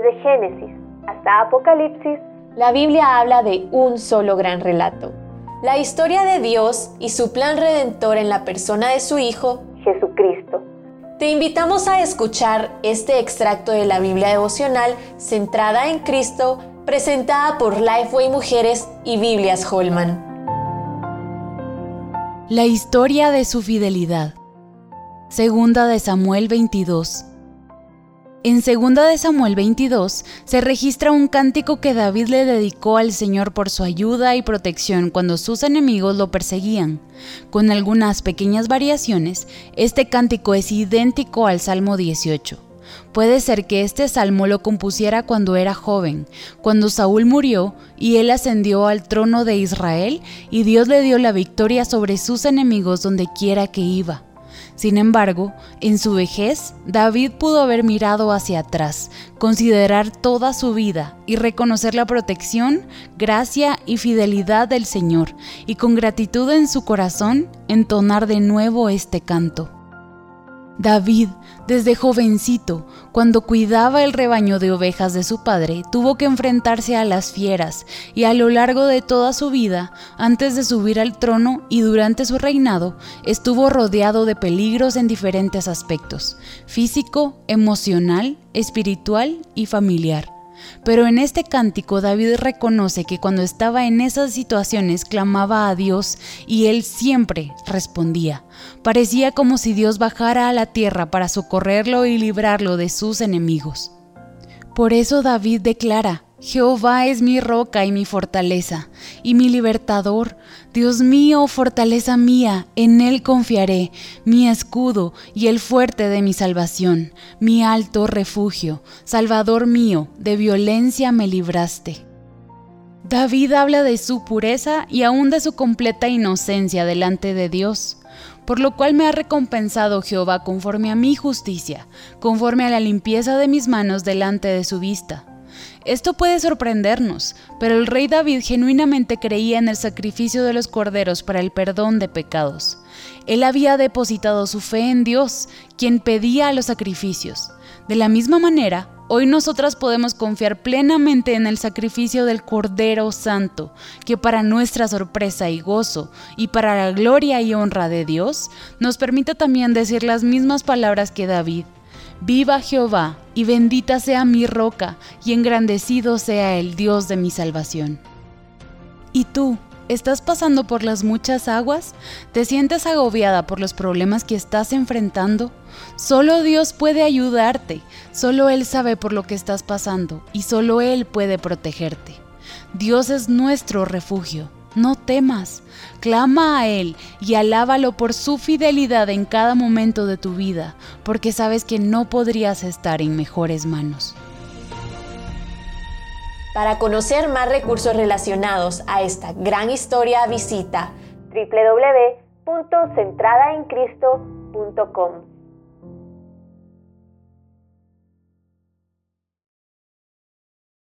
Desde Génesis hasta Apocalipsis, la Biblia habla de un solo gran relato. La historia de Dios y su plan redentor en la persona de su Hijo, Jesucristo. Te invitamos a escuchar este extracto de la Biblia devocional centrada en Cristo, presentada por Lifeway Mujeres y Biblias Holman. La historia de su fidelidad. Segunda de Samuel 22. En Segunda de Samuel 22 se registra un cántico que David le dedicó al Señor por su ayuda y protección cuando sus enemigos lo perseguían. Con algunas pequeñas variaciones, este cántico es idéntico al Salmo 18. Puede ser que este salmo lo compusiera cuando era joven, cuando Saúl murió y él ascendió al trono de Israel y Dios le dio la victoria sobre sus enemigos donde quiera que iba. Sin embargo, en su vejez, David pudo haber mirado hacia atrás, considerar toda su vida y reconocer la protección, gracia y fidelidad del Señor, y con gratitud en su corazón entonar de nuevo este canto. David, desde jovencito, cuando cuidaba el rebaño de ovejas de su padre, tuvo que enfrentarse a las fieras y a lo largo de toda su vida, antes de subir al trono y durante su reinado, estuvo rodeado de peligros en diferentes aspectos, físico, emocional, espiritual y familiar. Pero en este cántico David reconoce que cuando estaba en esas situaciones clamaba a Dios y él siempre respondía. Parecía como si Dios bajara a la tierra para socorrerlo y librarlo de sus enemigos. Por eso David declara, Jehová es mi roca y mi fortaleza, y mi libertador. Dios mío, fortaleza mía, en Él confiaré, mi escudo y el fuerte de mi salvación, mi alto refugio, Salvador mío, de violencia me libraste. David habla de su pureza y aún de su completa inocencia delante de Dios por lo cual me ha recompensado Jehová conforme a mi justicia, conforme a la limpieza de mis manos delante de su vista. Esto puede sorprendernos, pero el rey David genuinamente creía en el sacrificio de los corderos para el perdón de pecados. Él había depositado su fe en Dios, quien pedía los sacrificios. De la misma manera, hoy nosotras podemos confiar plenamente en el sacrificio del Cordero Santo, que para nuestra sorpresa y gozo, y para la gloria y honra de Dios, nos permite también decir las mismas palabras que David. Viva Jehová, y bendita sea mi roca, y engrandecido sea el Dios de mi salvación. ¿Y tú? ¿Estás pasando por las muchas aguas? ¿Te sientes agobiada por los problemas que estás enfrentando? Solo Dios puede ayudarte, solo Él sabe por lo que estás pasando y solo Él puede protegerte. Dios es nuestro refugio. No temas, clama a Él y alábalo por su fidelidad en cada momento de tu vida, porque sabes que no podrías estar en mejores manos. Para conocer más recursos relacionados a esta gran historia, visita www.centradaencristo.com.